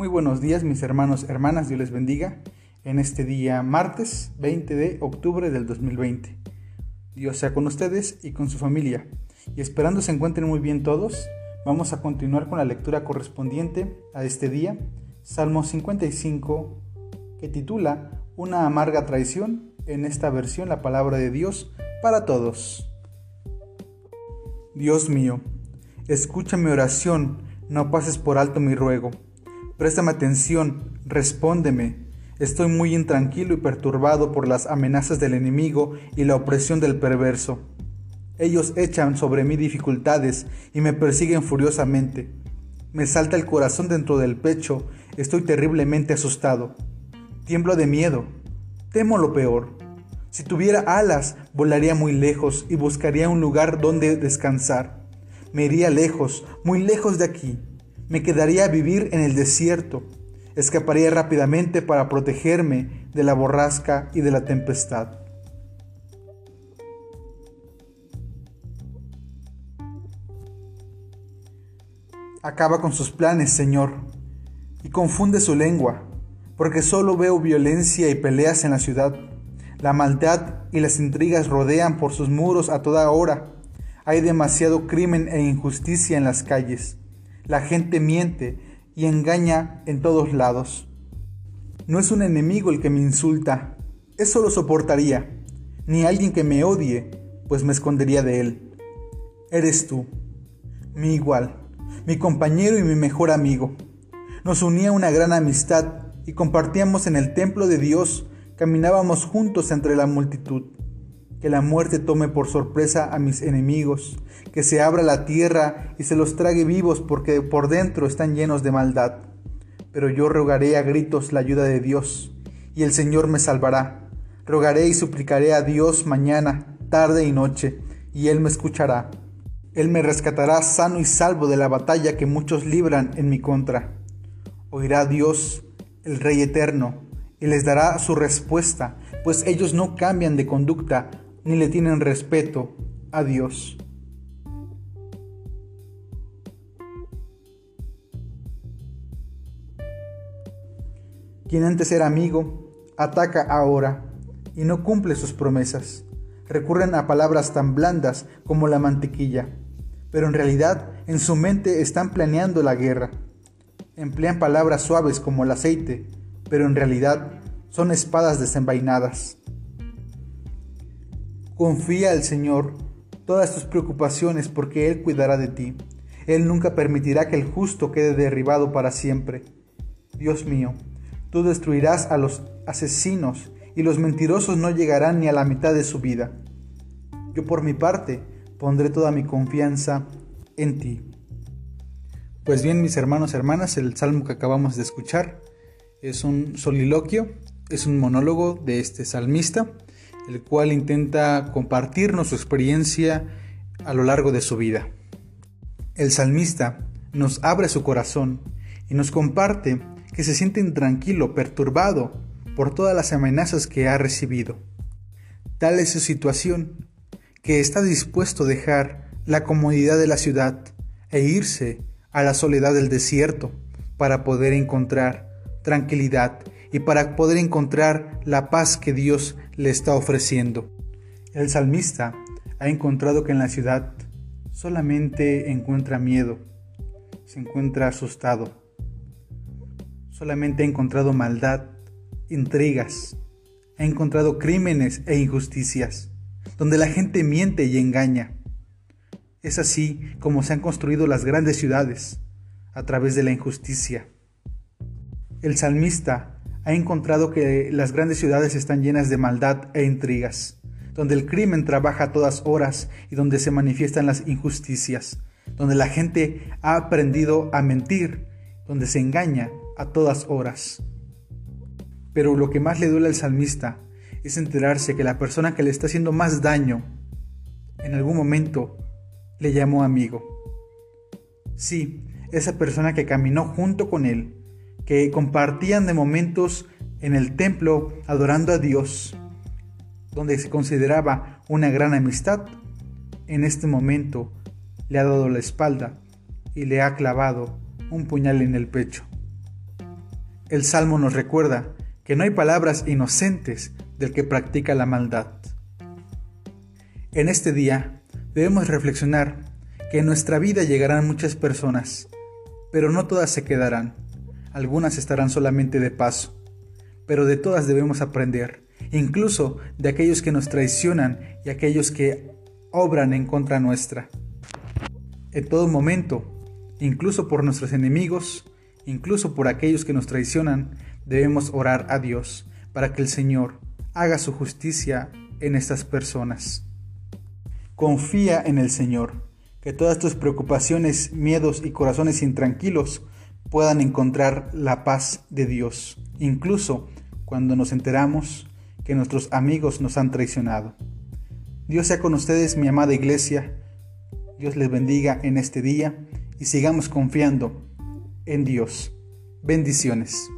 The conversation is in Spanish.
Muy buenos días mis hermanos, hermanas, Dios les bendiga en este día martes 20 de octubre del 2020. Dios sea con ustedes y con su familia. Y esperando se encuentren muy bien todos, vamos a continuar con la lectura correspondiente a este día, Salmo 55, que titula Una amarga traición, en esta versión la palabra de Dios para todos. Dios mío, escucha mi oración, no pases por alto mi ruego Préstame atención, respóndeme. Estoy muy intranquilo y perturbado por las amenazas del enemigo y la opresión del perverso. Ellos echan sobre mí dificultades y me persiguen furiosamente. Me salta el corazón dentro del pecho, estoy terriblemente asustado. Tiemblo de miedo, temo lo peor. Si tuviera alas, volaría muy lejos y buscaría un lugar donde descansar. Me iría lejos, muy lejos de aquí me quedaría a vivir en el desierto. Escaparía rápidamente para protegerme de la borrasca y de la tempestad. Acaba con sus planes, Señor, y confunde su lengua, porque solo veo violencia y peleas en la ciudad. La maldad y las intrigas rodean por sus muros a toda hora. Hay demasiado crimen e injusticia en las calles. La gente miente y engaña en todos lados. No es un enemigo el que me insulta, eso lo soportaría, ni alguien que me odie, pues me escondería de él. Eres tú, mi igual, mi compañero y mi mejor amigo. Nos unía una gran amistad y compartíamos en el templo de Dios, caminábamos juntos entre la multitud que la muerte tome por sorpresa a mis enemigos, que se abra la tierra y se los trague vivos porque por dentro están llenos de maldad. Pero yo rogaré a gritos la ayuda de Dios, y el Señor me salvará. Rogaré y suplicaré a Dios mañana, tarde y noche, y Él me escuchará. Él me rescatará sano y salvo de la batalla que muchos libran en mi contra. Oirá Dios, el Rey eterno, y les dará su respuesta, pues ellos no cambian de conducta ni le tienen respeto a Dios. Quien antes era amigo, ataca ahora y no cumple sus promesas. Recurren a palabras tan blandas como la mantequilla, pero en realidad en su mente están planeando la guerra. Emplean palabras suaves como el aceite, pero en realidad son espadas desenvainadas. Confía al Señor todas tus preocupaciones porque Él cuidará de ti. Él nunca permitirá que el justo quede derribado para siempre. Dios mío, tú destruirás a los asesinos y los mentirosos no llegarán ni a la mitad de su vida. Yo por mi parte pondré toda mi confianza en ti. Pues bien, mis hermanos y hermanas, el salmo que acabamos de escuchar es un soliloquio, es un monólogo de este salmista el cual intenta compartirnos su experiencia a lo largo de su vida. El salmista nos abre su corazón y nos comparte que se siente intranquilo, perturbado por todas las amenazas que ha recibido. Tal es su situación, que está dispuesto a dejar la comodidad de la ciudad e irse a la soledad del desierto para poder encontrar tranquilidad y para poder encontrar la paz que Dios le está ofreciendo. El salmista ha encontrado que en la ciudad solamente encuentra miedo, se encuentra asustado, solamente ha encontrado maldad, intrigas, ha encontrado crímenes e injusticias, donde la gente miente y engaña. Es así como se han construido las grandes ciudades, a través de la injusticia. El salmista ha encontrado que las grandes ciudades están llenas de maldad e intrigas, donde el crimen trabaja a todas horas y donde se manifiestan las injusticias, donde la gente ha aprendido a mentir, donde se engaña a todas horas. Pero lo que más le duele al salmista es enterarse que la persona que le está haciendo más daño en algún momento le llamó amigo. Sí, esa persona que caminó junto con él, que compartían de momentos en el templo adorando a Dios, donde se consideraba una gran amistad, en este momento le ha dado la espalda y le ha clavado un puñal en el pecho. el Salmo nos recuerda que no hay palabras inocentes del que practica la maldad. En este día debemos reflexionar que en nuestra vida llegarán muchas personas, pero no todas se quedarán. Algunas estarán solamente de paso, pero de todas debemos aprender, incluso de aquellos que nos traicionan y aquellos que obran en contra nuestra. En todo momento, incluso por nuestros enemigos, incluso por aquellos que nos traicionan, debemos orar a Dios para que el Señor haga su justicia en estas personas. Confía en el Señor, que todas tus preocupaciones, miedos y corazones intranquilos puedan encontrar la paz de Dios, incluso cuando nos enteramos que nuestros amigos nos han traicionado. Dios sea con ustedes, mi amada iglesia. Dios les bendiga en este día y sigamos confiando en Dios. Bendiciones.